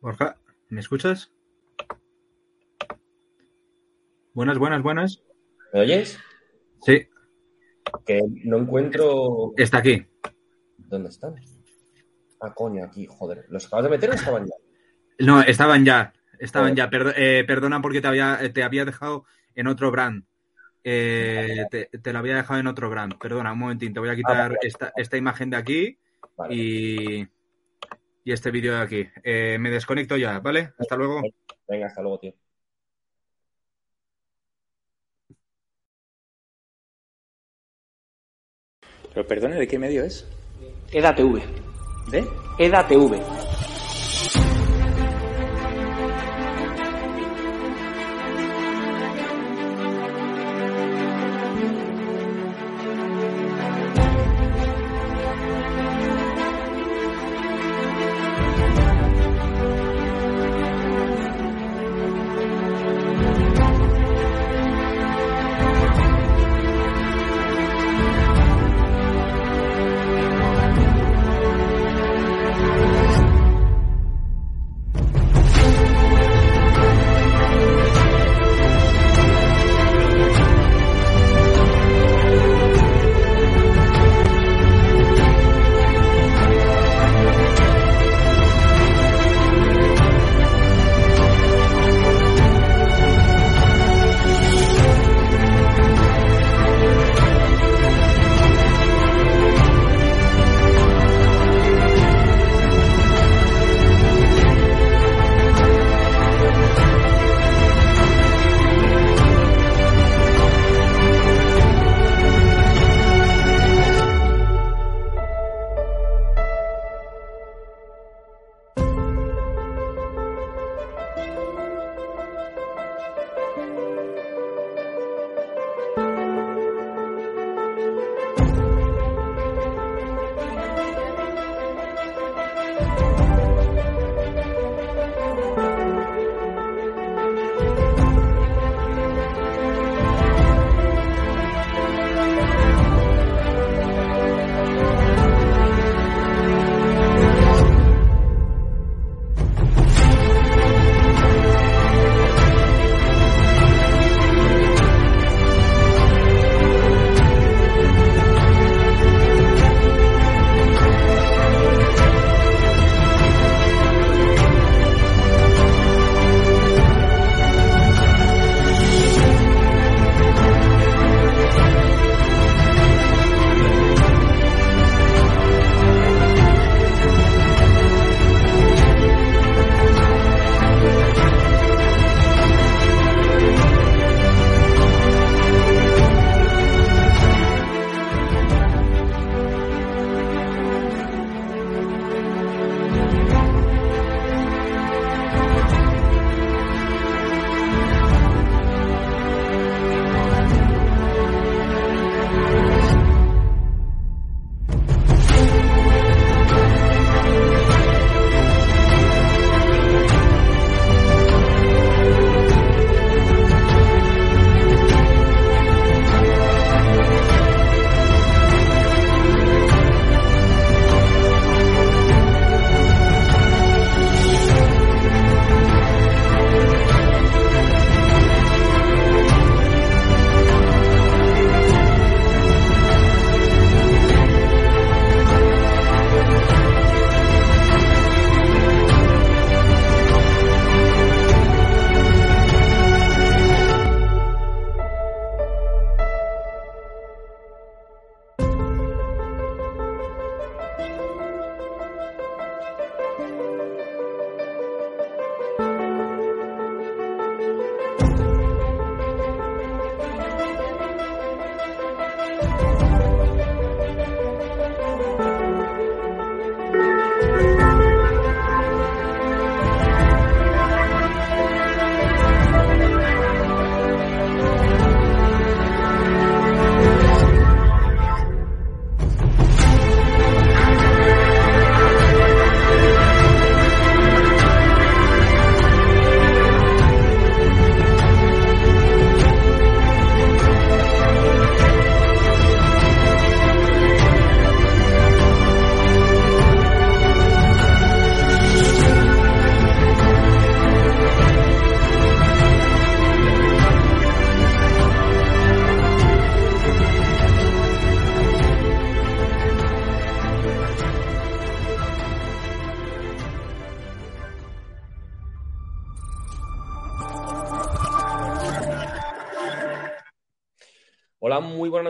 Borja, ¿me escuchas? Buenas, buenas, buenas. ¿Me oyes? Sí, Que no encuentro. está aquí. ¿Dónde están? Ah, coño, aquí, joder. ¿Los acabas de meter o estaban ya? No, estaban ya. Estaban ya. Perdo- eh, perdona porque te había, te había dejado en otro brand. Eh, te, te lo había dejado en otro brand. Perdona, un momentín. Te voy a quitar vale. esta, esta imagen de aquí Vale. y, y este vídeo de aquí. Eh, me desconecto ya, ¿vale? Hasta luego. Venga, hasta luego, tío. Pero perdone, ¿de qué medio es? EDATV. ¿De? EDATV.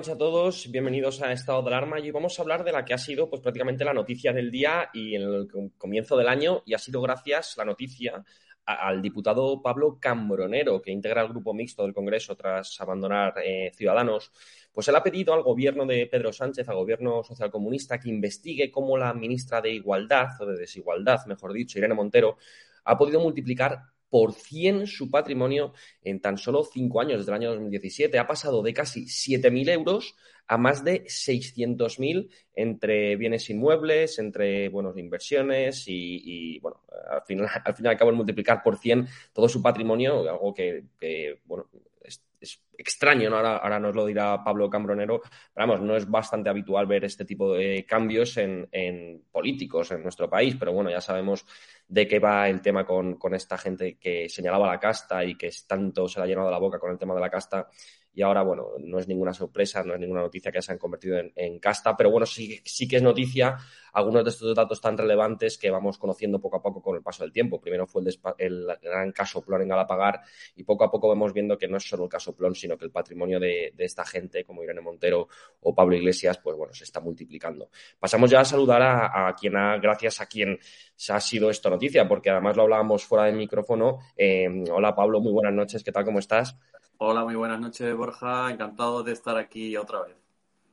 Noches a todos. Bienvenidos a Estado de Alarma. Y vamos a hablar de la que ha sido pues, prácticamente la noticia del día y en el comienzo del año. Y ha sido gracias la noticia al diputado Pablo Cambronero, que integra el grupo mixto del Congreso tras abandonar eh, Ciudadanos, pues él ha pedido al gobierno de Pedro Sánchez, al gobierno socialcomunista, que investigue cómo la ministra de Igualdad, o de Desigualdad, mejor dicho, Irene Montero, ha podido multiplicar por 100 su patrimonio en tan solo cinco años, desde el año 2017. Ha pasado de casi 7.000 euros a más de 600.000 entre bienes inmuebles, entre bueno, inversiones y, bueno, al final, al final acabo de multiplicar por 100 todo su patrimonio, algo que, bueno, es, extraño, ¿no? ahora, ahora, nos lo dirá Pablo Cambronero, pero vamos, no es bastante habitual ver este tipo de cambios en, en políticos en nuestro país, pero bueno, ya sabemos de qué va el tema con, con, esta gente que señalaba la casta y que tanto se le ha llenado la boca con el tema de la casta y ahora, bueno, no es ninguna sorpresa, no es ninguna noticia que se han convertido en, casta, pero bueno, sí, sí que es noticia algunos de estos datos tan relevantes que vamos conociendo poco a poco con el paso del tiempo. Primero fue el, gran caso Plon en Galapagar y poco a poco vemos viendo que no es solo el caso Plon, sino que el patrimonio de, esta gente, como Irene Montero o Pablo Iglesias, pues bueno, se está multiplicando. Pasamos ya a saludar a, quien ha, gracias a quien se ha sido esta noticia, porque además lo hablábamos fuera del micrófono. Eh, hola Pablo, muy buenas noches, ¿qué tal? ¿Cómo estás? Hola, muy buenas noches, Borja. Encantado de estar aquí otra vez.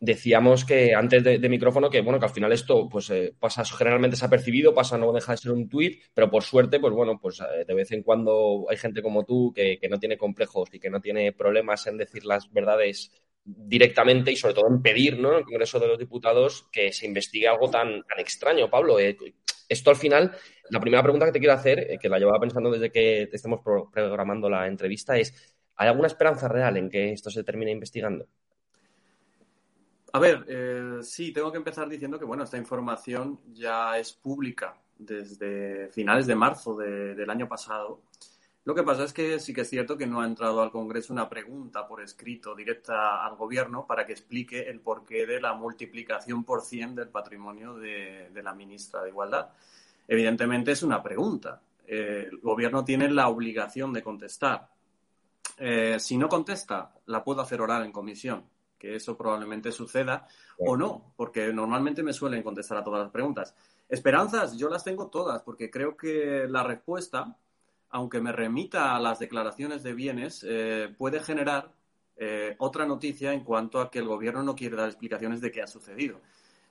Decíamos que antes de, micrófono que bueno que al final esto pues eh, pasa generalmente desapercibido, pasa no deja de ser un tuit, pero por suerte pues bueno pues eh, de vez en cuando hay gente como tú que, no tiene complejos y que no tiene problemas en decir las verdades directamente y sobre todo en pedir ¿no? en el Congreso de los Diputados que se investigue algo tan, tan extraño, Pablo. Eh, esto al final, la primera pregunta que te quiero hacer, que la llevaba pensando desde que te estemos programando la entrevista, es ¿Hay alguna esperanza real en que esto se termine investigando? A ver, eh, sí, tengo que empezar diciendo que bueno, esta información ya es pública desde finales de marzo del año pasado. Lo que pasa es que sí que es cierto que no ha entrado al Congreso una pregunta por escrito directa al Gobierno para que explique el porqué de la multiplicación por cien del patrimonio de, la ministra de Igualdad. Evidentemente es una pregunta. Eh, el Gobierno tiene la obligación de contestar. Eh, si no contesta, la puedo hacer oral en comisión, que eso probablemente suceda, o no, porque normalmente me suelen contestar a todas las preguntas. Esperanzas, yo las tengo todas, porque creo que la respuesta, aunque me remita a las declaraciones de bienes, eh, puede generar eh, otra noticia en cuanto a que el gobierno no quiere dar explicaciones de qué ha sucedido.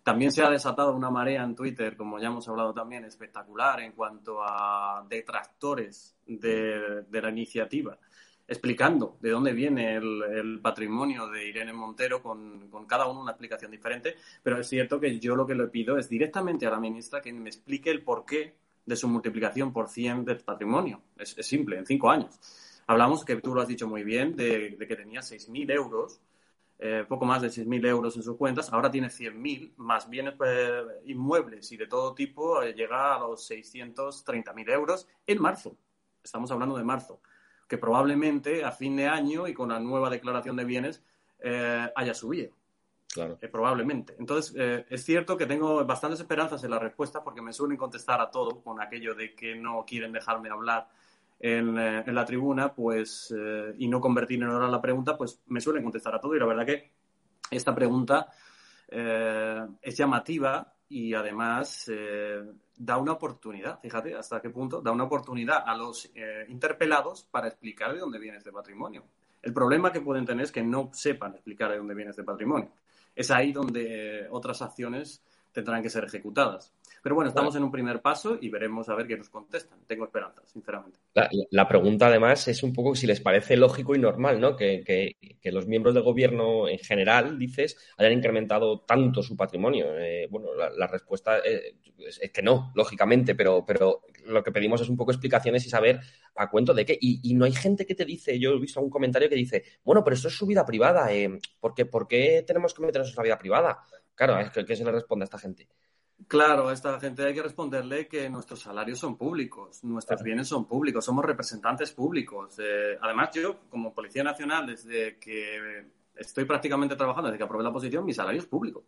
También se ha desatado una marea en Twitter, como ya hemos hablado también, espectacular en cuanto a detractores de la iniciativa explicando de dónde viene el, patrimonio de Irene Montero con, cada uno una explicación diferente, pero es cierto que yo lo que le pido es directamente a la ministra que me explique el porqué de su multiplicación por 100 del patrimonio. Es, simple, en cinco años. Hablamos, que tú lo has dicho muy bien, de, que tenía 6.000 euros, eh, poco más de 6.000 euros en sus cuentas, ahora tiene 100.000, más bienes eh, inmuebles y de todo tipo, eh, llega a los 630.000 euros en marzo. Estamos hablando de marzo que probablemente a fin de año y con la nueva declaración de bienes eh, haya subido. Claro. Eh, probablemente. Entonces, eh, es cierto que tengo bastantes esperanzas en la respuesta porque me suelen contestar a todo con aquello de que no quieren dejarme hablar en, en la tribuna pues y no convertir en hora la pregunta, pues me suelen contestar a todo. Y la verdad que esta pregunta es llamativa y además da una oportunidad, fíjate hasta qué punto, da una oportunidad a los eh, interpelados para explicar de dónde viene este patrimonio. El problema que pueden tener es que no sepan explicar de dónde viene este patrimonio. Es ahí donde otras acciones tendrán que ser ejecutadas. Pero bueno, estamos en un primer paso y veremos a ver qué nos contestan. Tengo esperanza, sinceramente. La, pregunta, además, es un poco si les parece lógico y normal, ¿no? Que, los miembros del gobierno en general, dices, hayan incrementado tanto su patrimonio. Eh, bueno, la, respuesta eh, es, que no, lógicamente, pero, pero lo que pedimos es un poco explicaciones y saber a cuento de qué. Y, no hay gente que te dice, yo he visto un comentario que dice, bueno, pero esto es su vida privada, eh, ¿por, qué, ¿por qué tenemos que meternos en la vida privada? Claro, es que ¿qué se le responde a esta gente? Claro, a esta gente hay que responderle que nuestros salarios son públicos, nuestros bienes son públicos, somos representantes públicos. Eh, además, yo, como Policía Nacional, desde que estoy prácticamente trabajando, desde que aprobé la posición, mi salario es público.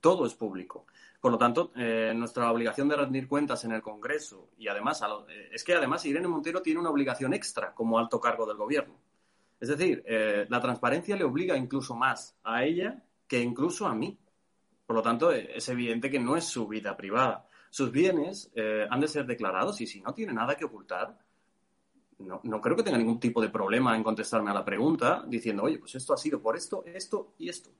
Todo es público. Por lo tanto, eh, nuestra obligación de rendir cuentas en el Congreso y además, eh, es que además Irene Montero tiene una obligación extra como alto cargo del gobierno. Es decir, la transparencia le obliga incluso más a ella que incluso a mí. Por lo tanto, es evidente que no es su vida privada. Sus bienes eh, han de ser declarados y si no tiene nada que ocultar, no, no, creo que tenga ningún tipo de problema en contestarme a la pregunta diciendo, oye, pues esto ha sido por esto, esto y esto.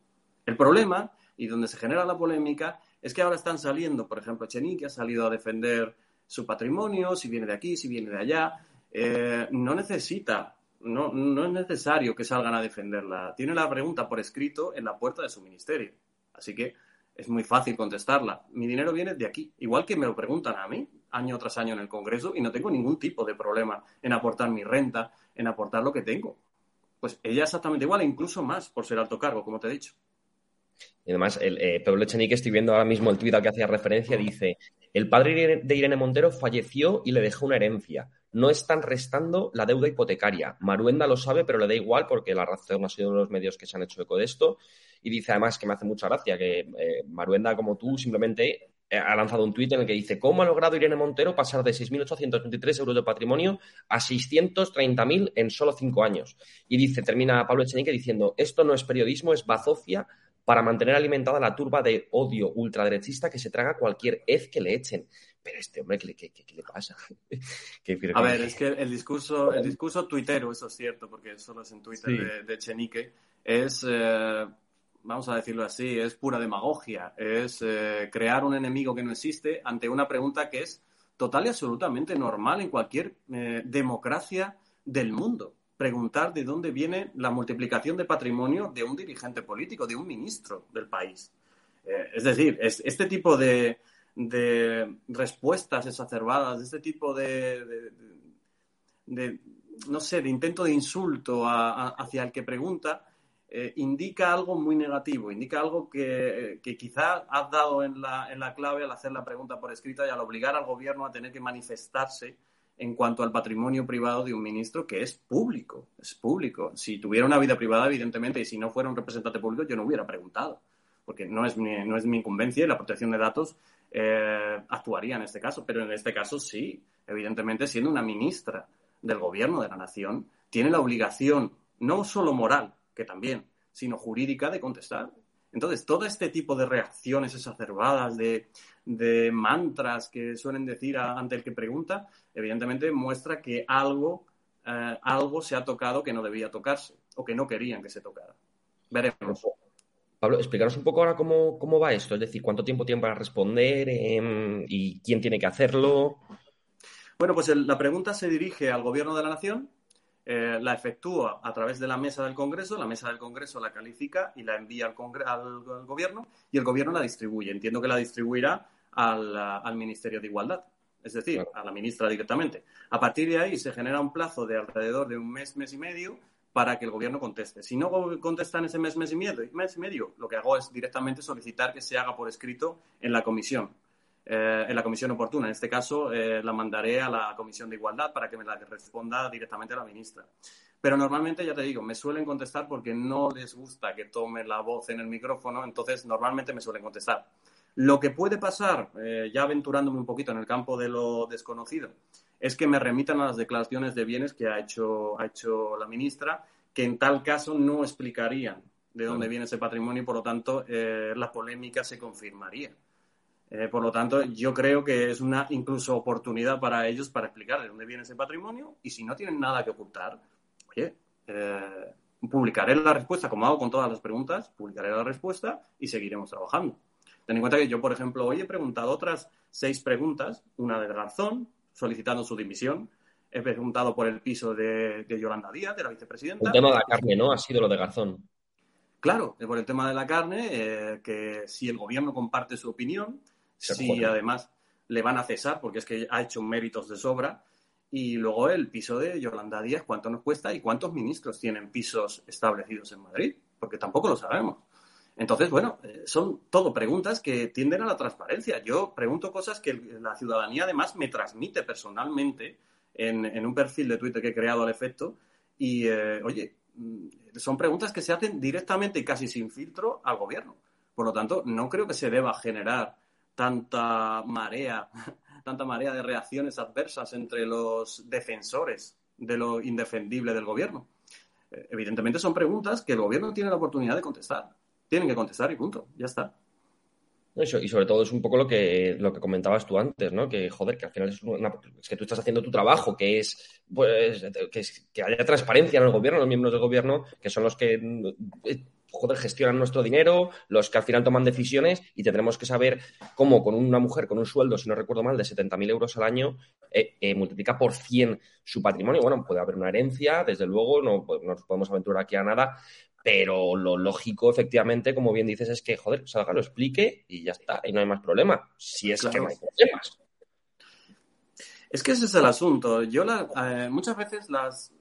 El problema, y donde se genera la polémica, es que ahora están saliendo, por ejemplo, Chenique ha salido a defender su patrimonio, si viene de aquí, si viene de allá. Eh, no necesita, no, no es necesario que salgan a defenderla. Tiene la pregunta por escrito en la puerta de su ministerio. Así que es muy fácil contestarla. Mi dinero viene de aquí. Igual que me lo preguntan a mí año tras año en el Congreso y no tengo ningún tipo de problema en aportar mi renta, en aportar lo que tengo. Pues ella exactamente igual, e incluso más por ser alto cargo, como te he dicho. Y además, el, eh, Pablo Echenique, estoy viendo ahora mismo el tuit al que hacía referencia, dice, el padre de Irene Montero falleció y le dejó una herencia. No están restando la deuda hipotecaria. Maruenda lo sabe, pero le da igual porque la razón ha sido uno de los medios que se han hecho eco de esto. Y dice además que me hace mucha gracia que eh, Maruenda, como tú, simplemente eh, ha lanzado un tuit en el que dice ¿Cómo ha logrado Irene Montero pasar de 6.823 euros de patrimonio a 630.000 en solo cinco años? Y dice, termina Pablo Echenique diciendo, esto no es periodismo, es bazofia para mantener alimentada la turba de odio ultraderechista que se traga cualquier hez que le echen. Pero este hombre, ¿qué, qué, qué le pasa? a ver, es que el discurso, el discurso tuitero, eso es cierto, porque solo es en Twitter de, Echenique, es... Eh, vamos a decirlo así, es pura demagogia, es eh, crear un enemigo que no existe ante una pregunta que es total y absolutamente normal en cualquier eh, democracia del mundo. Preguntar de dónde viene la multiplicación de patrimonio de un dirigente político, de un ministro del país. Eh, es decir, es, este tipo de, respuestas exacerbadas, de este tipo de, no sé, de intento de insulto hacia el que pregunta, eh, indica algo muy negativo, indica algo que, que quizá has dado en la, en la, clave al hacer la pregunta por escrita y al obligar al gobierno a tener que manifestarse en cuanto al patrimonio privado de un ministro que es público, es público. Si tuviera una vida privada, evidentemente, y si no fuera un representante público, yo no hubiera preguntado, porque no es mi, no es mi incumbencia y la protección de datos eh, actuaría en este caso, pero en este caso sí, evidentemente, siendo una ministra del gobierno de la nación, tiene la obligación, no solo moral, que también, sino jurídica de contestar. Entonces, todo este tipo de reacciones exacerbadas, de, mantras que suelen decir ante el que pregunta, evidentemente muestra que algo, eh, algo se ha tocado que no debía tocarse o que no querían que se tocara. Veremos. Pablo, explícanos un poco ahora cómo, cómo va esto, es decir, cuánto tiempo tiene para responder em, y quién tiene que hacerlo. Bueno, pues la pregunta se dirige al Gobierno de la Nación, eh, la efectúa a través de la mesa del Congreso, la mesa del Congreso la califica y la envía al, al, Gobierno y el Gobierno la distribuye. Entiendo que la distribuirá al, Ministerio de Igualdad, es decir, a la ministra directamente. A partir de ahí se genera un plazo de alrededor de un mes, mes y medio para que el Gobierno conteste. Si no contesta en ese mes, mes y medio, mes y medio lo que hago es directamente solicitar que se haga por escrito en la comisión. Eh, en la comisión oportuna. En este caso, eh, la mandaré a la comisión de igualdad para que me la responda directamente a la ministra. Pero normalmente, ya te digo, me suelen contestar porque no les gusta que tome la voz en el micrófono, entonces normalmente me suelen contestar. Lo que puede pasar, eh, ya aventurándome un poquito en el campo de lo desconocido, es que me remitan a las declaraciones de bienes que ha hecho, ha hecho la ministra, que en tal caso no explicarían de dónde viene ese patrimonio y, por lo tanto, la polémica se confirmaría. Eh, por lo tanto, yo creo que es una incluso oportunidad para ellos para explicar de dónde viene ese patrimonio y si no tienen nada que ocultar, oye, eh, publicaré la respuesta, como hago con todas las preguntas, publicaré la respuesta y seguiremos trabajando. Ten en cuenta que yo, por ejemplo, hoy he preguntado otras seis preguntas, una de Garzón, solicitando su dimisión, he preguntado por el piso de, Yolanda Díaz, de la vicepresidenta. El tema de la carne, ¿no? Ha sido lo de Garzón. Claro, por el tema de la carne, eh, que si el gobierno comparte su opinión, Sí, además le van a cesar porque es que ha hecho méritos de sobra. Y luego el piso de Yolanda Díaz, ¿cuánto nos cuesta y cuántos ministros tienen pisos establecidos en Madrid? Porque tampoco lo sabemos. Entonces, bueno, eh, son todo preguntas que tienden a la transparencia. Yo pregunto cosas que la ciudadanía además me transmite personalmente en, un perfil de Twitter que he creado al efecto. Y, eh, oye, mm, son preguntas que se hacen directamente y casi sin filtro al gobierno. Por lo tanto, no creo que se deba generar tanta marea, tanta marea de reacciones adversas entre los defensores de lo indefendible del gobierno. eh, evidentemente son preguntas que el gobierno tiene la oportunidad de contestar. Tienen que contestar y punto, ya está. Y sobre todo es un poco lo que, lo que comentabas tú antes, ¿no? Que, joder, que al final es, es que tú estás haciendo tu trabajo, que es, pues, que, que haya transparencia en el gobierno, los miembros del gobierno, que son los que eh, joder, gestionan nuestro dinero, los que al final toman decisiones y tendremos que saber cómo con una mujer con un sueldo, si no recuerdo mal, de 70.000 euros al año, eh, eh, multiplica por 100 su patrimonio. Bueno, puede haber una herencia, desde luego, no, no nos podemos aventurar aquí a nada, pero lo lógico, efectivamente, como bien dices, es que, joder, salga, lo explique y ya está, y no hay más problema. Si es Claro. que no hay problemas. Es que ese es el asunto. Yo la- eh, muchas veces las,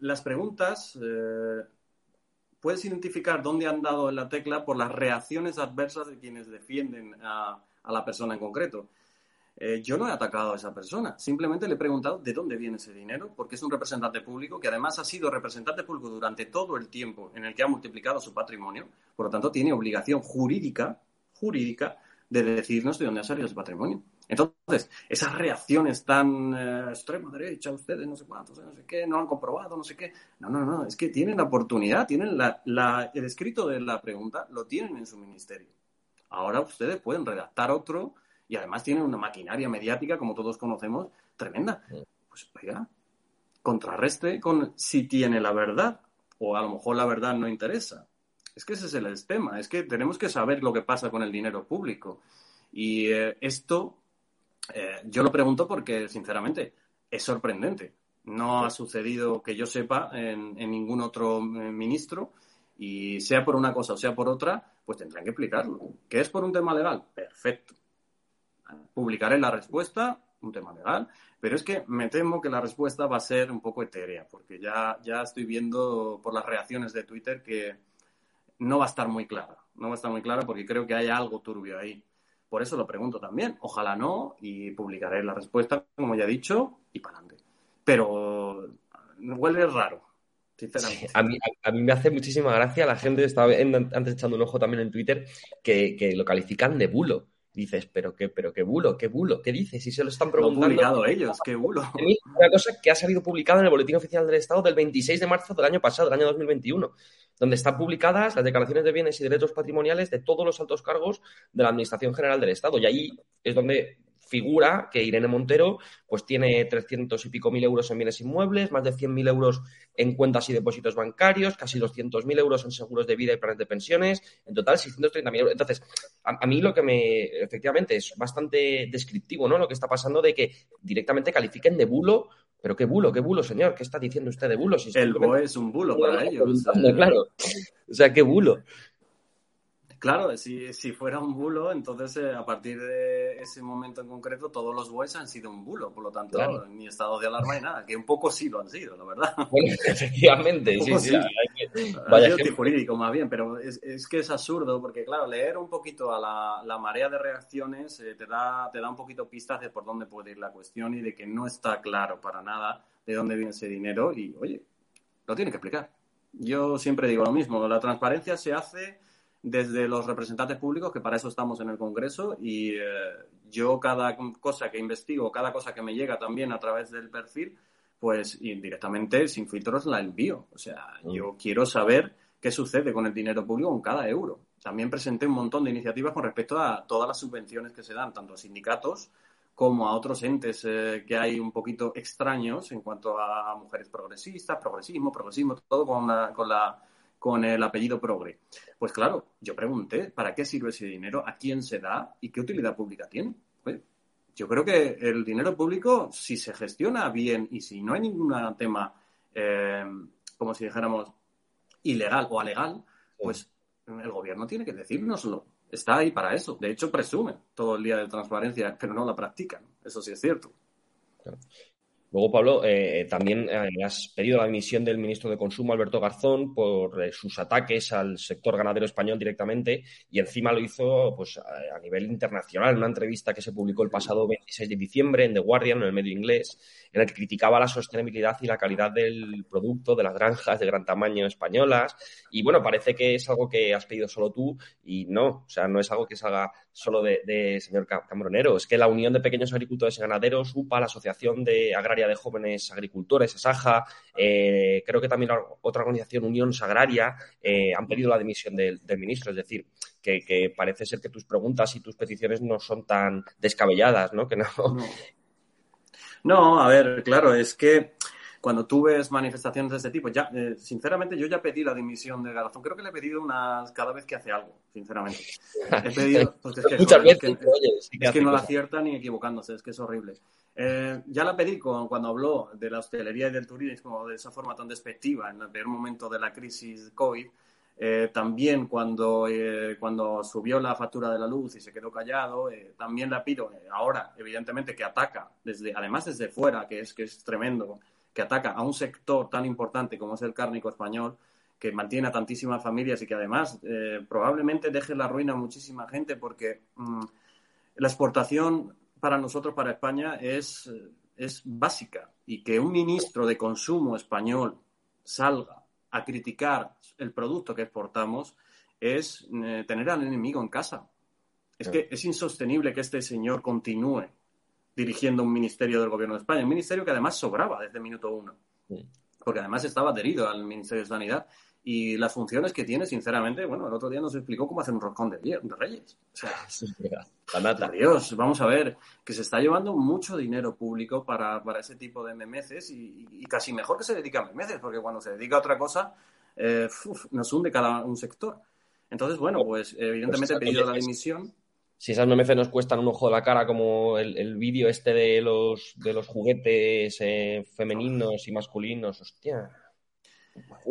las preguntas puedes identificar dónde han dado en la tecla por las reacciones adversas de quienes defienden a, la persona en concreto. Eh, yo no he atacado a esa persona, simplemente le he preguntado de dónde viene ese dinero, porque es un representante público que además ha sido representante público durante todo el tiempo en el que ha multiplicado su patrimonio, por lo tanto tiene obligación jurídica, jurídica, de decirnos de dónde ha salido ese patrimonio. Entonces, esas reacciones tan eh, extrema derecha, ustedes no sé cuántos, no sé qué, no han comprobado, no sé qué. No, no, no, es que tienen la oportunidad, tienen la, la- el escrito de la pregunta, lo tienen en su ministerio. Ahora ustedes pueden redactar otro y además tienen una maquinaria mediática, como todos conocemos, tremenda. Pues oiga, contrarreste con si tiene la verdad o a lo mejor la verdad no interesa. Es que ese es el tema, es que tenemos que saber lo que pasa con el dinero público. Y eh, esto, eh, yo lo pregunto porque, sinceramente, es sorprendente. No ha sucedido que yo sepa en, ningún otro eh, ministro y sea por una cosa o sea por otra, pues tendrán que explicarlo. ¿Que es por un tema legal? Perfecto. Publicaré la respuesta, un tema legal, pero es que me temo que la respuesta va a ser un poco etérea, porque ya, ya estoy viendo por las reacciones de Twitter que no va a estar muy clara. No va a estar muy clara porque creo que hay algo turbio ahí. Por eso lo pregunto también. Ojalá no y publicaré la respuesta, como ya he dicho, y para adelante. Pero huele raro, sinceramente. A, mí, a, a, me hace muchísima gracia la gente, estaba antes echando un ojo también en Twitter, que lo califican de bulo. Dices, pero qué, pero qué bulo, qué bulo, qué dices, si se lo están preguntando. Lo han publicado ellos, qué bulo. Una cosa que ha salido publicada en el Boletín Oficial del Estado del 26 de marzo del año pasado, del año 2021, donde están publicadas las declaraciones de bienes y derechos patrimoniales de todos los altos cargos de la Administración General del Estado. Y ahí es donde figura que Irene Montero pues tiene 300 y pico mil euros en bienes inmuebles, más de 100.000 euros en cuentas y depósitos bancarios, casi 200.000 euros en seguros de vida y planes de pensiones, en total 630.000 euros. Entonces, a, a, mí lo que me, efectivamente, es bastante descriptivo, ¿no? Lo que está pasando de que directamente califiquen de bulo, pero qué bulo, qué bulo, señor, ¿qué está diciendo usted de bulo? Si El BOE es un bulo para ellos. Claro, o sea, qué bulo. Claro, si, si, fuera un bulo, entonces eh, a partir de ese momento en concreto todos los BOEs han sido un bulo, por lo tanto claro. ni estado de alarma ni nada, que un poco sí lo han sido, la verdad. Bueno, efectivamente, sí, sí. sí. Vaya sido jurídico más bien, pero es, es, que es absurdo porque claro, leer un poquito a la, la marea de reacciones eh, te, da, te da un poquito pistas de por dónde puede ir la cuestión y de que no está claro para nada de dónde viene ese dinero y oye, lo tiene que explicar. Yo siempre digo lo mismo, la transparencia se hace desde los representantes públicos, que para eso estamos en el Congreso, y eh, yo cada cosa que investigo, cada cosa que me llega también a través del perfil, pues directamente, sin filtros, la envío. O sea, mm. yo quiero saber qué sucede con el dinero público con cada euro. También presenté un montón de iniciativas con respecto a todas las subvenciones que se dan, tanto a sindicatos como a otros entes eh, que hay un poquito extraños en cuanto a mujeres progresistas, progresismo, progresismo, todo con la, con la con el apellido Progre. Pues claro, yo pregunté, ¿para qué sirve ese dinero? ¿A quién se da? ¿Y qué utilidad pública tiene? Pues yo creo que el dinero público, si se gestiona bien y si no hay ningún tema, eh, como si dijéramos, ilegal o alegal, pues el gobierno tiene que decírnoslo. Está ahí para eso. De hecho, presumen todo el día de transparencia, pero no la practican. Eso sí es cierto. Claro. Luego, Pablo, eh, también eh, has pedido la dimisión del ministro de Consumo, Alberto Garzón, por eh, sus ataques al sector ganadero español directamente y encima lo hizo pues, a, a nivel internacional en una entrevista que se publicó el pasado 26 de diciembre en The Guardian, en el medio inglés, en el que criticaba la sostenibilidad y la calidad del producto de las granjas de gran tamaño españolas. Y bueno, parece que es algo que has pedido solo tú y no, o sea, no es algo que salga solo de, señor Cambronero, es que la Unión de Pequeños Agricultores y Ganaderos, UPA, la Asociación de Agraria de Jóvenes Agricultores, ASAJA, eh, creo que también otra organización, Unión Sagraria, eh, han pedido la dimisión del, ministro. Es decir, que, parece ser que tus preguntas y tus peticiones no son tan descabelladas, ¿no? Que no. no a ver, claro, es que cuando tú ves manifestaciones de este tipo, ya, eh, sinceramente, yo ya pedí la dimisión de Garzón. Creo que le he pedido unas cada vez que hace algo, sinceramente. He pedido, porque es que, Muchas veces, es que, no la acierta ni equivocándose, es que es horrible. Eh, ya la pedí cuando habló de la hostelería y del turismo de esa forma tan despectiva en el peor momento de la crisis COVID. Eh, también cuando, cuando subió la factura de la luz y se quedó callado, también la pido ahora, evidentemente, que ataca, desde, además desde fuera, que es, que es tremendo, que ataca a un sector tan importante como es el cárnico español, que mantiene a tantísimas familias y que además eh, probablemente deje la ruina a muchísima gente porque mm, la exportación para nosotros, para España, es, es básica y que un ministro de consumo español salga a criticar el producto que exportamos es eh, tener al enemigo en casa. Es que es insostenible que este señor continúe dirigiendo un ministerio del gobierno de España, un ministerio que además sobraba desde minuto uno, porque además estaba adherido al Ministerio de Sanidad y las funciones que tiene, sinceramente, bueno, el otro día nos explicó cómo hacer un roscón de, reyes. O sea, Dios, vamos a ver, que se está llevando mucho dinero público para, ese tipo de memeces y, casi mejor que se dedica a memeces, porque cuando se dedica a otra cosa, eh, nos hunde cada un sector. Entonces, bueno, pues evidentemente he pedido la dimisión si esas memeces nos cuestan un ojo de la cara, como el, vídeo este de los, de los juguetes eh, femeninos y masculinos, hostia.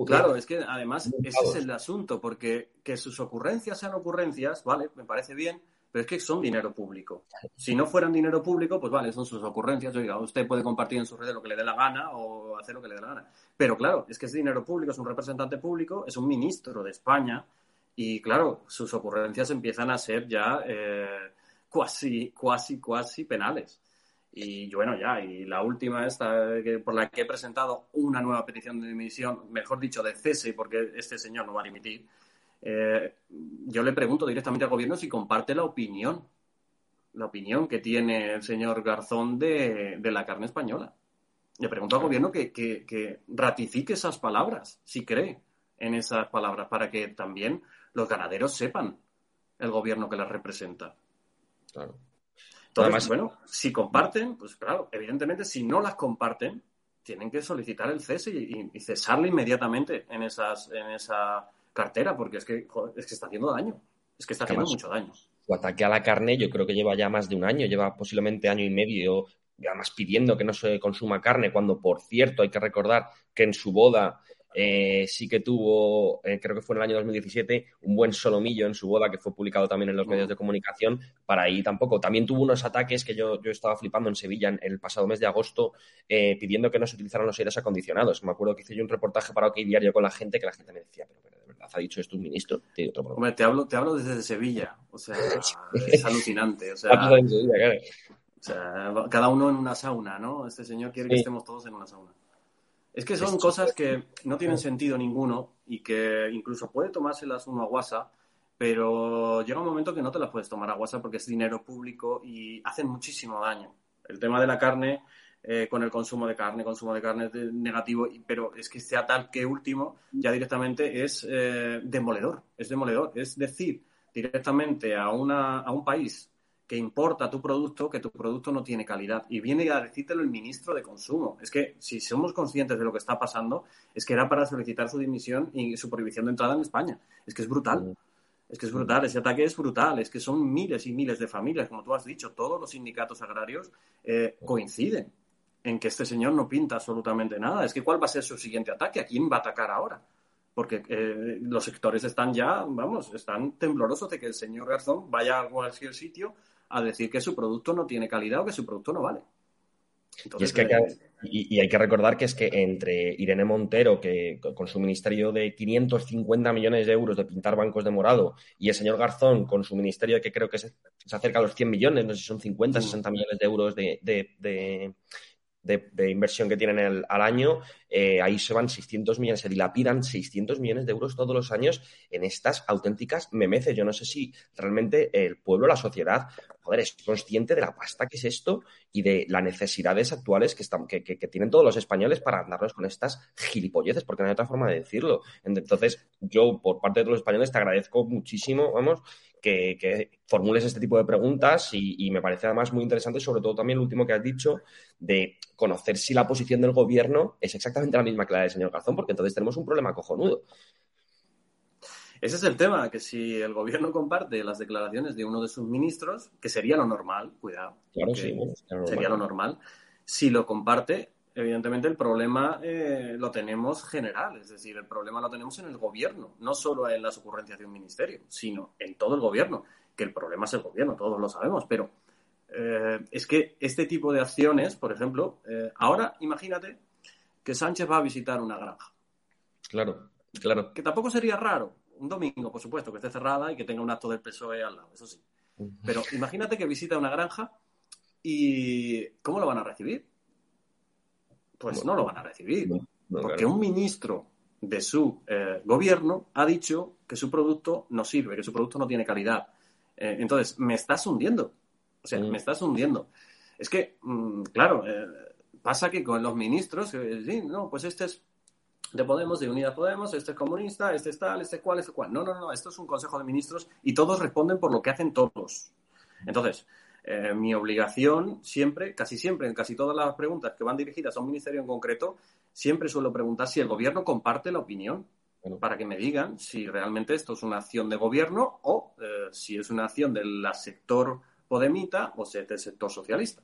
Claro, es que además ese es el asunto, porque que sus ocurrencias sean ocurrencias, vale, me parece bien, pero es que son dinero público. Si no fueran dinero público, pues vale, son sus ocurrencias. Oiga, usted puede compartir en sus redes lo que le dé la gana o hacer lo que le dé la gana. Pero claro, es que es dinero público, es un representante público, es un ministro de España y claro, sus ocurrencias empiezan a ser ya eh, cuasi, cuasi, cuasi penales. Y bueno, ya, y la última esta que, por la que he presentado una nueva petición de dimisión, mejor dicho, de cese, porque este señor no va a dimitir, eh, yo le pregunto directamente al gobierno si comparte la opinión, la opinión que tiene el señor Garzón de, la carne española. Le pregunto al gobierno que, que ratifique esas palabras, si cree en esas palabras, para que también los ganaderos sepan el gobierno que les representa. Claro. Entonces, bueno, si comparten, pues claro, evidentemente si no las comparten, tienen que solicitar el cese y, cesarle inmediatamente en, esas, en esa cartera, porque es que, es que está haciendo daño. Es que está haciendo mucho daño. Su ataque a la carne yo creo que lleva ya más de un año, lleva posiblemente año y medio, además pidiendo que no se consuma carne, cuando por cierto hay que recordar que en su boda eh, sí que tuvo, eh, creo que fue en el año 2017, un buen solomillo en su boda que fue publicado también en los medios de comunicación. Para ahí tampoco. También tuvo unos ataques que yo, yo estaba flipando en Sevilla en el pasado mes de agosto eh, pidiendo que no se utilizaran los aires acondicionados. Me acuerdo que hice yo un reportaje para OK Diario con la gente que la gente me decía, pero, de verdad ha dicho esto un ministro. Hombre, te hablo, te hablo desde Sevilla. O sea, es alucinante. O sea, cada uno en una sauna, ¿no? Este señor quiere que estemos todos en una sauna. Es que son cosas que no tienen sentido ninguno y que incluso puede tomárselas uno a guasa, pero llega un momento que no te las puedes tomar a guasa porque es dinero público y hacen muchísimo daño. El tema de la carne, eh, con el consumo de carne, consumo de carne es negativo, pero es que sea tal que último ya directamente es eh, demoledor, es demoledor. Es decir, directamente a, una, a un país que importa tu producto, que tu producto no tiene calidad. Y viene a decírtelo el ministro de Consumo. Es que si somos conscientes de lo que está pasando, es que era para solicitar su dimisión y su prohibición de entrada en España. Es que es brutal. Es que es brutal, ese ataque es brutal, es que son miles y miles de familias, como tú has dicho, todos los sindicatos agrarios eh, coinciden en que este señor no pinta absolutamente nada. Es que ¿cuál va a ser su siguiente ataque? ¿A quién va a atacar ahora? Porque eh, los sectores están ya, vamos, están temblorosos de que el señor Garzón vaya a cualquier sitio a decir que su producto no tiene calidad o que su producto no vale. y, es que hay que, y, hay que recordar que es que entre Irene Montero, que con su ministerio de 550 millones de euros de pintar bancos de morado, y el señor Garzón con su ministerio que creo que se, acerca a los 100 millones, no sé si son 50, 60 millones de euros de, de, inversión que tienen el, al año, eh, ahí se van 600 millones, se dilapidan 600 millones de euros todos los años en estas auténticas memeces. Yo no sé si realmente el pueblo, la sociedad, joder, es consciente de la pasta que es esto y de las necesidades actuales que, están, que, que, tienen todos los españoles para andarnos con estas gilipolleces, porque no hay otra forma de decirlo. Entonces, yo, por parte de todos los españoles, te agradezco muchísimo, vamos, que, formules este tipo de preguntas y, me parece además muy interesante, sobre todo también lo último que has dicho, de conocer si la posición del gobierno es exactamente la misma que la del señor Garzón, porque entonces tenemos un problema cojonudo. Ese es el tema, que si el gobierno comparte las declaraciones de uno de sus ministros, que sería lo normal, cuidado, claro, sí, sería lo normal, si lo comparte, evidentemente el problema eh, lo tenemos general, es decir, el problema lo tenemos en el gobierno, no solo en las ocurrencias de un ministerio, sino en todo el gobierno, que el problema es el gobierno, todos lo sabemos, pero eh, es que este tipo de acciones, por ejemplo, eh, ahora imagínate que Sánchez va a visitar una granja. Claro, claro. Que tampoco sería raro, un domingo, por supuesto, que esté cerrada y que tenga un acto del PSOE al lado, eso sí. Pero imagínate que visita una granja y ¿cómo lo van a recibir? Pues no lo van a recibir. porque un ministro de su eh, gobierno ha dicho que su producto no sirve, que su producto no tiene calidad. Eh, entonces, me estás hundiendo. O sea, me estás hundiendo. Es que, mm, claro, eh, pasa que con los ministros, sí, no, pues este es de Podemos, de Unidad Podemos, este es comunista, este es tal, este es cual, este es cual. No, no, no, esto es un consejo de ministros y todos responden por lo que hacen todos. Entonces, eh, mi obligación siempre, casi siempre, en casi todas las preguntas que van dirigidas a un ministerio en concreto, siempre suelo preguntar si el gobierno comparte la opinión. Para que me digan si realmente esto es una acción de gobierno o eh, si es una acción del sector podemita o del sector socialista.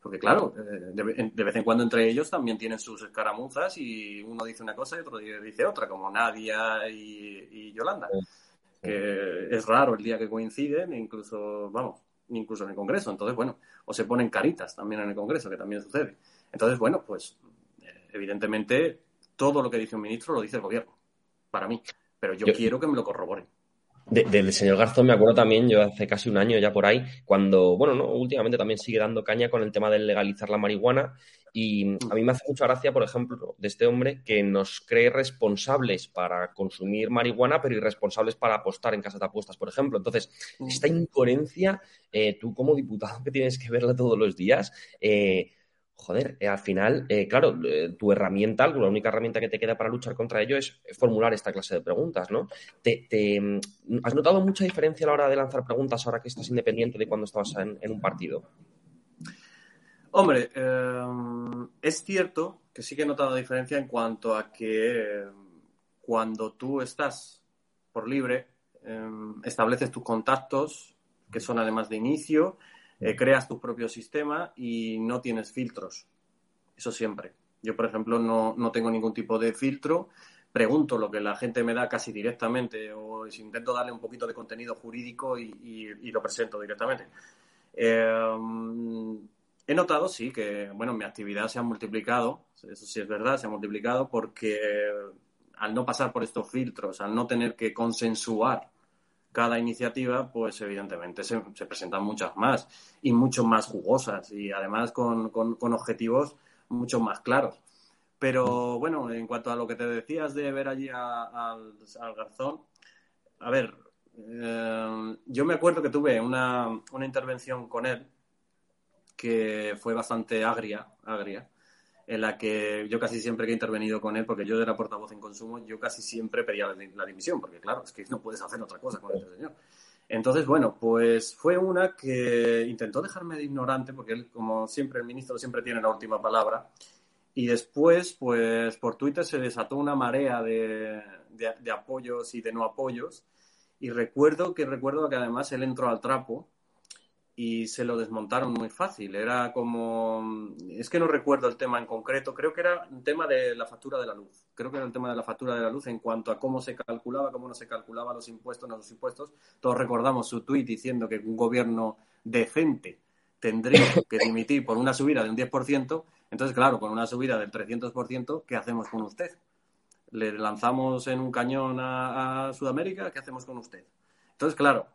Porque claro, eh, de, vez en cuando entre ellos también tienen sus escaramuzas y uno dice una cosa y otro dice otra, como Nadia y, y Yolanda. Que es raro el día que coinciden, incluso, vamos, incluso en el Congreso. Entonces, bueno, o se ponen caritas también en el Congreso, que también sucede. Entonces, bueno, pues eh, evidentemente todo lo que dice un ministro lo dice el gobierno, para mí. Pero yo, quiero que me lo corroboren. Del señor Garzón me acuerdo también, yo hace casi un año ya por ahí, cuando, bueno, no, últimamente también sigue dando caña con el tema de legalizar la marihuana y a mí me hace mucha gracia, por ejemplo, de este hombre que nos cree responsables para consumir marihuana, pero irresponsables para apostar en casas de apuestas, por ejemplo. Entonces, mm. esta incoherencia, eh, tú como diputado que tienes que verla todos los días, eh, joder, eh, al final, claro, tu herramienta, la única herramienta que te queda para luchar contra ello es formular esta clase de preguntas, ¿no? ¿Te, mm, has notado mucha diferencia a la hora de lanzar preguntas ahora que estás independiente de cuando estabas en un partido? Hombre, em, es cierto que sí que he notado diferencia en cuanto a que em, cuando tú estás por libre, em, estableces tus contactos, que son además de inicio, eh, creas tu propio sistema y no tienes filtros. Eso siempre. Yo, por ejemplo, no, tengo ningún tipo de filtro. Pregunto lo que la gente me da casi directamente o intento darle un poquito de contenido jurídico y, lo presento directamente. He notado, sí, que bueno, mi actividad se ha multiplicado, eso sí es verdad, se ha multiplicado porque al no pasar por estos filtros, al no tener que consensuar cada iniciativa, pues evidentemente se, presentan muchas más y mucho más jugosas y además con, objetivos mucho más claros. Pero bueno, en cuanto a lo que te decías de ver allí al, Garzón, a ver, eh, yo me acuerdo que tuve una, una intervención con él que fue bastante agria, agria, en la que yo casi siempre que he intervenido con él, porque yo era portavoz en consumo, yo casi siempre pedía la, dimisión, porque claro, es que no puedes hacer otra cosa con este señor. Entonces, bueno, pues fue una que intentó dejarme de ignorante, porque él, como siempre, el ministro siempre tiene la última palabra. Y después, pues por Twitter se desató una marea de, de apoyos y de no apoyos. Y recuerdo que recuerdo que además él entró al trapo y se lo desmontaron muy fácil. Era como, es que no recuerdo el tema en concreto, creo que era un tema de la factura de la luz. Creo que era el tema de la factura de la luz en cuanto a cómo se calculaba, cómo no se calculaba los impuestos, no los impuestos. Todos recordamos su tuit diciendo que un gobierno decente tendría que dimitir por una subida de un 10%. Entonces, claro, con una subida del 300%, ¿qué hacemos con usted? ¿Le lanzamos en un cañón a, a Sudamérica? ¿Qué hacemos con usted? Entonces, claro,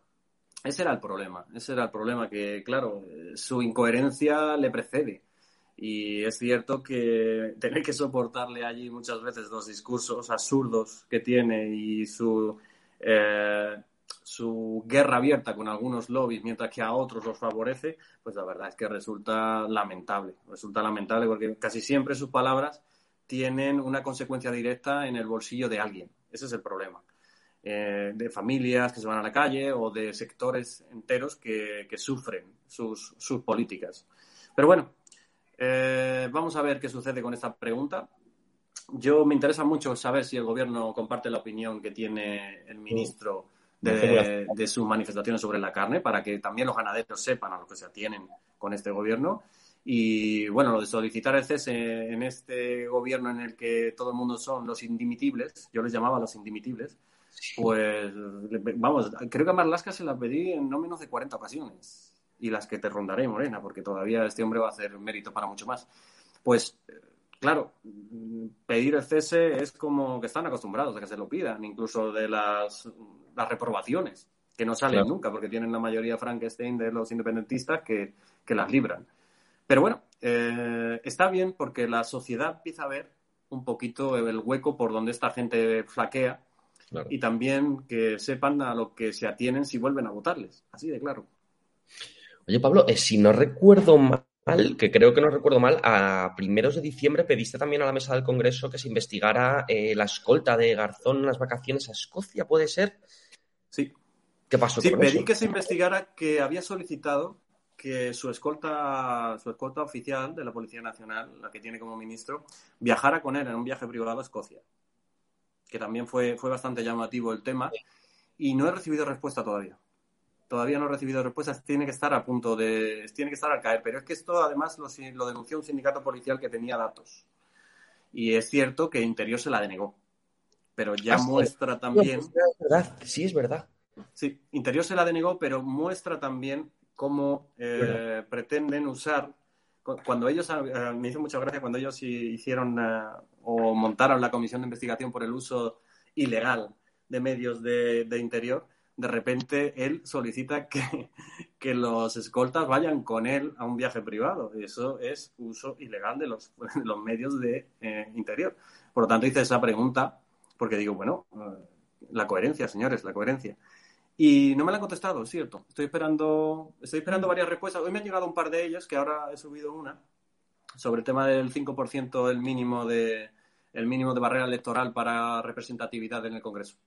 ese era el problema, ese era el problema, que claro, su incoherencia le precede. Y es cierto que tener que soportarle allí muchas veces los discursos absurdos que tiene y su, eh, su guerra abierta con algunos lobbies mientras que a otros los favorece, pues la verdad es que resulta lamentable. Resulta lamentable porque casi siempre sus palabras tienen una consecuencia directa en el bolsillo de alguien. Ese es el problema. Eh, de familias que se van a la calle o de sectores enteros que, que sufren sus, sus políticas. Pero bueno, eh, vamos a ver qué sucede con esta pregunta. Yo me interesa mucho saber si el gobierno comparte la opinión que tiene el ministro de, de, sus manifestaciones sobre la carne, para que también los ganaderos sepan a lo que se atienen con este gobierno. Y bueno, lo de solicitar el cese en este gobierno en el que todo el mundo son los indimitibles, yo les llamaba los indimitibles, pues vamos, creo que a Marlaska se la pedí en no menos de 40 ocasiones y las que te rondaré, Morena, porque todavía este hombre va a hacer mérito para mucho más. Pues, claro, pedir el cese es como que están acostumbrados a que se lo pidan, incluso de las, las reprobaciones, que no salen nunca, porque tienen la mayoría Frankenstein de los independentistas que, que las libran. Pero bueno, eh, está bien porque la sociedad empieza a ver un poquito el hueco por donde esta gente flaquea y también que sepan a lo que se atienen si vuelven a votarles. Así de claro. Oye, Pablo, eh, si no recuerdo mal, que creo que no recuerdo mal, a primeros de diciembre pediste también a la mesa del Congreso que se investigara eh, la escolta de Garzón en las vacaciones a Escocia, ¿puede ser? Sí. ¿Qué pasó sí, con pedí eso? que se investigara que había solicitado que su escolta, su escolta oficial de la Policía Nacional, la que tiene como ministro, viajara con él en un viaje privado a Escocia. Que también fue, fue bastante llamativo el tema. Y no he recibido respuesta todavía todavía no he recibido respuestas, tiene que estar a punto de, tiene que estar al caer. Pero es que esto además lo, lo denunció un sindicato policial que tenía datos. Y es cierto que Interior se la denegó. Pero ya Ah, sí. muestra también. Es verdad, sí, es verdad. Sí, Interior se la denegó, pero muestra también cómo eh, pretenden usar. Cu- Cuando ellos, eh, me hizo mucha gracia cuando ellos hi- hicieron eh, o montaron la comisión de investigación por el uso ilegal de medios de, de Interior, de repente él solicita que, que los escoltas vayan con él a un viaje privado. Y Eso es uso ilegal de los, de los medios de eh, Interior. Por lo tanto, hice esa pregunta porque digo, bueno, la coherencia, señores, la coherencia. Y no me la han contestado, es cierto. Estoy esperando, estoy esperando varias respuestas. Hoy me han llegado un par de ellas, que ahora he subido una, sobre el tema del 5% el mínimo de el mínimo de barrera electoral para representatividad en el Congreso.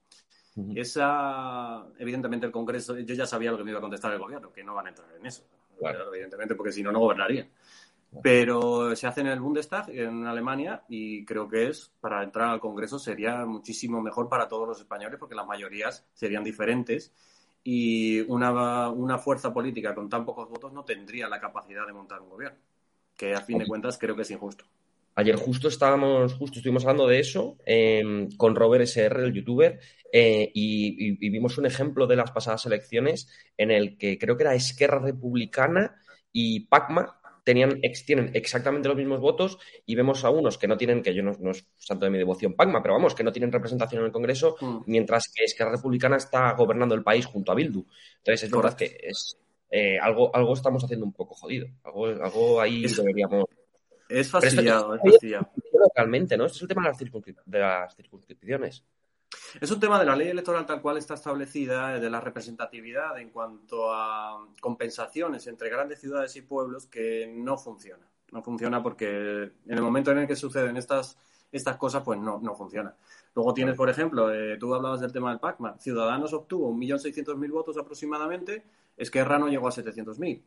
Esa, evidentemente, el Congreso, yo ya sabía lo que me iba a contestar el gobierno, que no van a entrar en eso, Claro. evidentemente, porque si no, no gobernarían. Pero se hace en el Bundestag, en Alemania, y creo que es, para entrar al Congreso sería muchísimo mejor para todos los españoles, porque las mayorías serían diferentes y una, una fuerza política con tan pocos votos no tendría la capacidad de montar un gobierno, que a fin de cuentas creo que es injusto. Ayer justo estábamos, justo estuvimos hablando de eso eh, con Robert SR, el youtuber, eh, y, y- y vimos un ejemplo de las pasadas elecciones en el que creo que era Esquerra Republicana y Pacma tenían, ex- tienen exactamente los mismos votos y vemos a unos que no tienen, que yo no, no es santo de mi devoción Pacma, pero vamos, que no tienen representación en el Congreso, Mm. mientras que Esquerra Republicana está gobernando el país junto a Bildu. Entonces es verdad que es eh, algo, algo estamos haciendo un poco jodido. Algo, algo ahí Es- deberíamos Es fastidiado, es fastidiado. localmente, ¿no? Este es el tema de las, circunscrip- de las circunscripciones. Es un tema de la ley electoral tal cual está establecida, eh, de la representatividad en cuanto a compensaciones entre grandes ciudades y pueblos que no funciona. No funciona porque en el momento en el que suceden estas, estas cosas, pues no, no funciona. Luego tienes, por ejemplo, eh, tú hablabas del tema del PACMA. Ciudadanos obtuvo 1.600.000 votos aproximadamente, Esquerra no llegó a 700.000.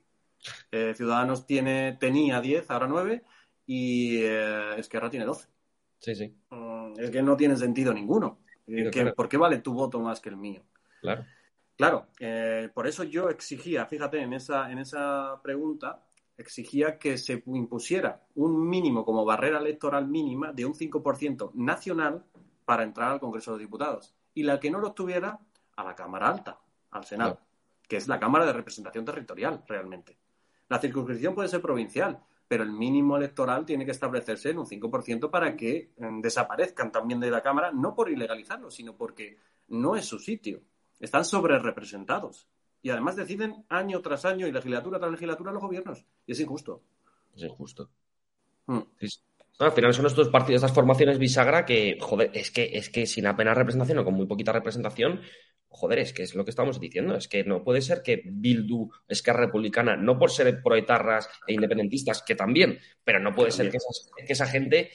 Eh, Ciudadanos tiene, tenía 10, ahora 9, y eh, Esquerra tiene 12. Sí, sí, Mm, Es que no tiene sentido ninguno. Claro, que- claro. ¿Por qué vale tu voto más que el mío? claro. Claro, eh, por eso yo exigía, fíjate, en esa, en esa pregunta, exigía que se impusiera un mínimo como barrera electoral mínima de un 5% nacional para entrar al Congreso de Diputados. Y la que no lo tuviera, a la Cámara Alta, al Senado, que es la Cámara de Representación Territorial, realmente. La circunscripción puede ser provincial, pero el mínimo electoral tiene que establecerse en un 5% para que eh, desaparezcan también de la Cámara, no por ilegalizarlo, sino porque no es su sitio. Están sobre representados. Y además deciden año tras año y legislatura tras legislatura los gobiernos. Y es injusto. Es injusto. Mm. Sí. No, al final son estos partidos, estas formaciones bisagra que, joder, es que, es que sin apenas representación o con muy poquita representación, joder, es que es lo que estamos diciendo, es que no puede ser que Bildu, Esquerra Republicana, no por ser proetarras e independentistas, que también, pero no puede ser que, esas- que esa gente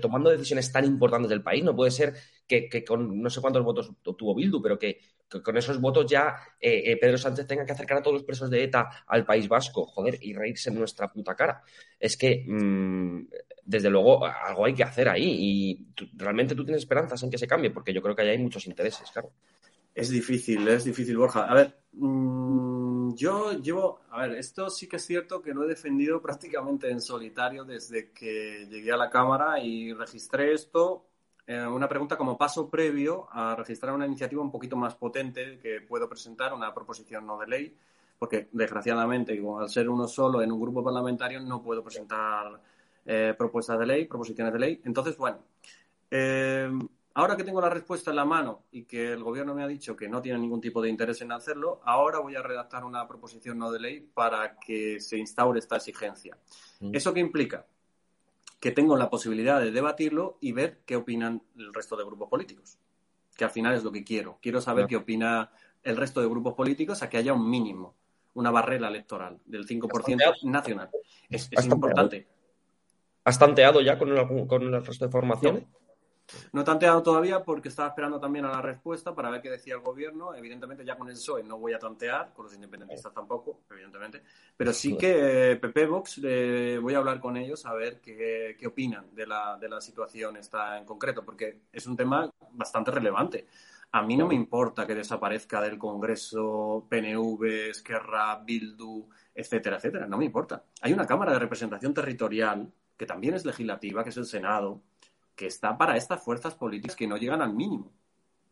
tomando decisiones tan importantes del país, no puede ser que, con no sé cuántos votos obtuvo Bildu, pero que, con esos votos ya eh, eh, Pedro Sánchez tenga que acercar a todos los presos de ETA al País Vasco, joder, y reírse en nuestra puta cara. Es que, mm, desde luego, algo hay que hacer ahí y realmente tú tienes esperanzas en que se cambie, porque yo creo que ahí hay muchos intereses, claro. Es difícil, es difícil, Borja. A ver, mm, yo llevo, a ver, esto sí que es cierto que lo he defendido prácticamente en solitario desde que llegué a la Cámara y registré esto. eh, una pregunta como paso previo a registrar una iniciativa un poquito más potente que puedo presentar, una proposición no de ley, porque desgraciadamente, como al ser uno solo en un grupo parlamentario, no puedo presentar eh, propuestas de ley, proposiciones de ley. Entonces, bueno, eh, ahora que tengo la respuesta en la mano y que el gobierno me ha dicho que no tiene ningún tipo de interés en hacerlo, ahora voy a redactar una proposición no de ley para que se instaure esta exigencia. Mm. ¿Eso qué implica? Que tengo la posibilidad de debatirlo y ver qué opinan el resto de grupos políticos. Que al final es lo que quiero. Quiero saber Claro. qué opina el resto de grupos políticos a que haya un mínimo, una barrera electoral del 5% Bastante nacional. Es, importante. ¿Has tanteado ya con el, con el resto de formaciones? No he tanteado todavía porque estaba esperando también a la respuesta para ver qué decía el gobierno. Evidentemente, ya con el PSOE no voy a tantear, con los independentistas tampoco, evidentemente. Pero sí que eh, PP Vox eh, voy a hablar con ellos a ver qué, qué opinan de la, de la situación esta en concreto, porque es un tema bastante relevante. A mí no me importa que desaparezca del Congreso PNV, Esquerra, Bildu, etcétera, etcétera. No me importa. Hay una Cámara de Representación Territorial que también es legislativa, que es el Senado, que está para estas fuerzas políticas que no llegan al mínimo.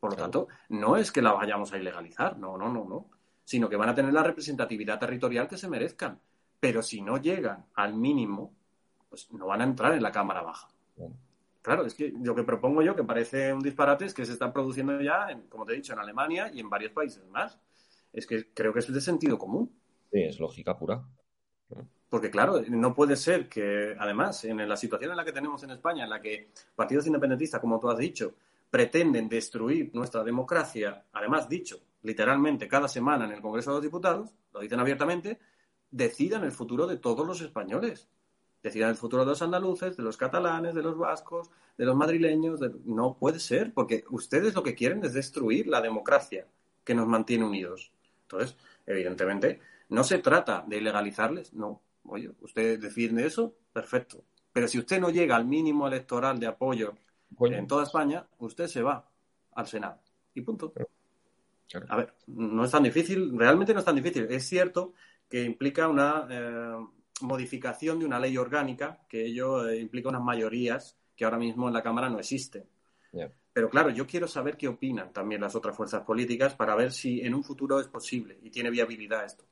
Por lo Claro. tanto, no es que la vayamos a ilegalizar, no, no, no, no, sino que van a tener la representatividad territorial que se merezcan. Pero si no llegan al mínimo, pues no van a entrar en la Cámara Baja. Claro. Claro, es que lo que propongo yo, que parece un disparate, es que se está produciendo ya, en, como te he dicho, en Alemania y en varios países más. Es que creo que es de sentido común. Sí, es lógica pura. Porque, claro, no puede ser que, además, en la situación en la que tenemos en España, en la que partidos independentistas, como tú has dicho, pretenden destruir nuestra democracia, además dicho literalmente cada semana en el Congreso de los Diputados, lo dicen abiertamente, decidan el futuro de todos los españoles. Decidan el futuro de los andaluces, de los catalanes, de los vascos, de los madrileños. de- No puede ser, porque ustedes lo que quieren es destruir la democracia que nos mantiene unidos. Entonces, evidentemente, no se trata de ilegalizarles, no. Oye, usted defiende eso, perfecto. Pero si usted no llega al mínimo electoral de apoyo Coño, en toda España, usted se va al Senado. Y punto. Claro. A ver, no es tan difícil, realmente no es tan difícil. Es cierto que implica una eh, modificación de una ley orgánica, que ello eh, implica unas mayorías que ahora mismo en la Cámara no existen. Pero claro, yo quiero saber qué opinan también las otras fuerzas políticas para ver si en un futuro es posible y tiene viabilidad esto.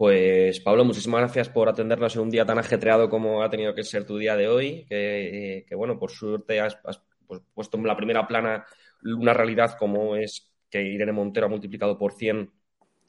Pues Pablo, muchísimas gracias por atendernos en un día tan ajetreado como ha tenido que ser tu día de hoy, que, eh, que, bueno, por suerte has, has, pues, puesto en la primera plana una realidad como es que Irene Montero ha multiplicado por 100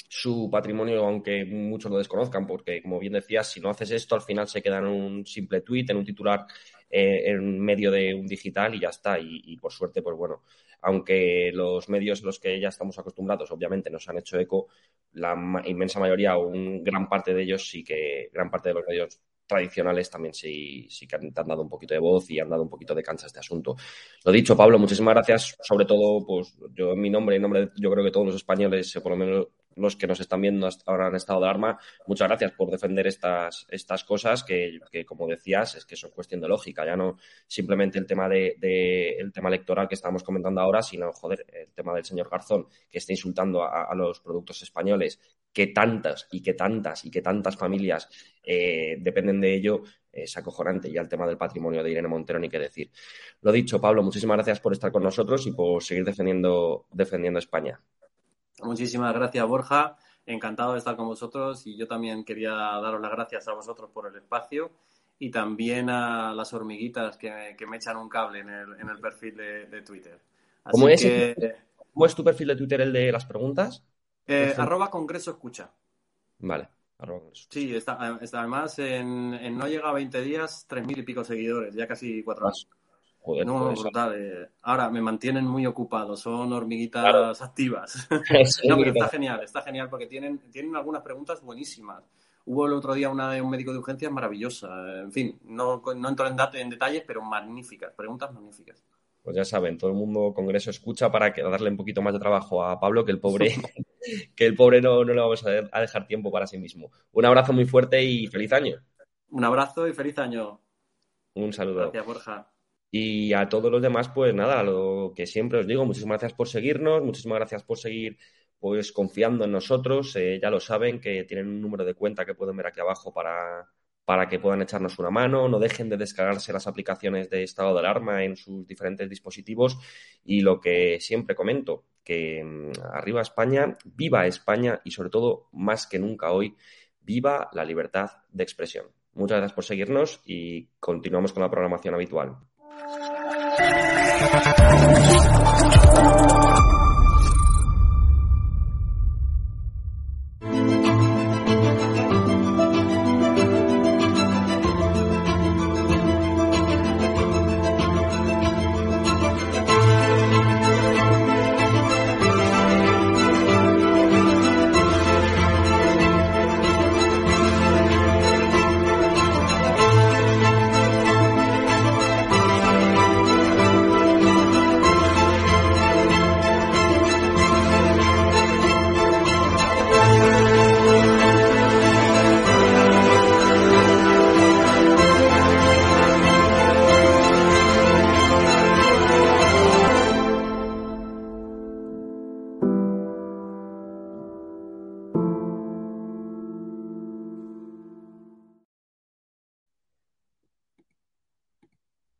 su patrimonio, aunque muchos lo desconozcan, porque como bien decías, si no haces esto, al final se queda en un simple tuit, en un titular, eh, en medio de un digital y ya está. Y, y, por suerte, pues bueno, aunque los medios a los que ya estamos acostumbrados, obviamente, nos han hecho eco, la inmensa mayoría o un gran parte de ellos sí que, gran parte de los medios tradicionales también sí, sí que han, han, dado un poquito de voz y han dado un poquito de cancha a este asunto. Lo dicho, Pablo, muchísimas gracias, sobre todo, pues yo en mi nombre, en nombre de, yo creo que todos los españoles, por lo menos los que nos están viendo ahora en estado de alarma, muchas gracias por defender estas, estas cosas que, que, como decías, es que son cuestión de lógica, ya no simplemente el tema de, de el tema electoral que estamos comentando ahora, sino, joder, el tema del señor Garzón, que está insultando a, los productos españoles, que tantas y que tantas y que tantas familias eh, dependen de ello, es acojonante. Y al tema del patrimonio de Irene Montero ni qué decir. Lo dicho, Pablo, muchísimas gracias por estar con nosotros y por seguir defendiendo, defendiendo España. Muchísimas gracias, Borja. Encantado de estar con vosotros y yo también quería daros las gracias a vosotros por el espacio y también a las hormiguitas que, que me echan un cable en el, en el perfil de, de Twitter. Así ¿Cómo, es que... ¿Cómo es tu perfil de Twitter, el de las preguntas? Eh, arroba Congreso Escucha. Vale. Sí, está, además en, en, no llega a 20 días, 3.000 y pico seguidores, ya casi cuatro años. Joder, no, brutal. Eh. Ahora me mantienen muy ocupado, son hormiguitas activas. no, pero está genial, está genial porque tienen, tienen algunas preguntas buenísimas. Hubo el otro día una de un médico de urgencias maravillosa. En fin, no, no entro en, en detalles, pero magníficas, preguntas magníficas. Pues ya saben, todo el mundo Congreso escucha para darle un poquito más de trabajo a Pablo, que el pobre, que el pobre no, no le vamos a dejar tiempo para sí mismo. Un abrazo muy fuerte y feliz año. Un abrazo y feliz año. Un saludo. Gracias, Borja. Y a todos los demás, pues nada, lo que siempre os digo, muchísimas gracias por seguirnos, muchísimas gracias por seguir pues confiando en nosotros. Eh, ya lo saben que tienen un número de cuenta que pueden ver aquí abajo para, para que puedan echarnos una mano. No dejen de descargarse las aplicaciones de estado de alarma en sus diferentes dispositivos. Y lo que siempre comento, que mm, arriba España, viva España y sobre todo, más que nunca hoy, viva la libertad de expresión. Muchas gracias por seguirnos y continuamos con la programación habitual. Thank you.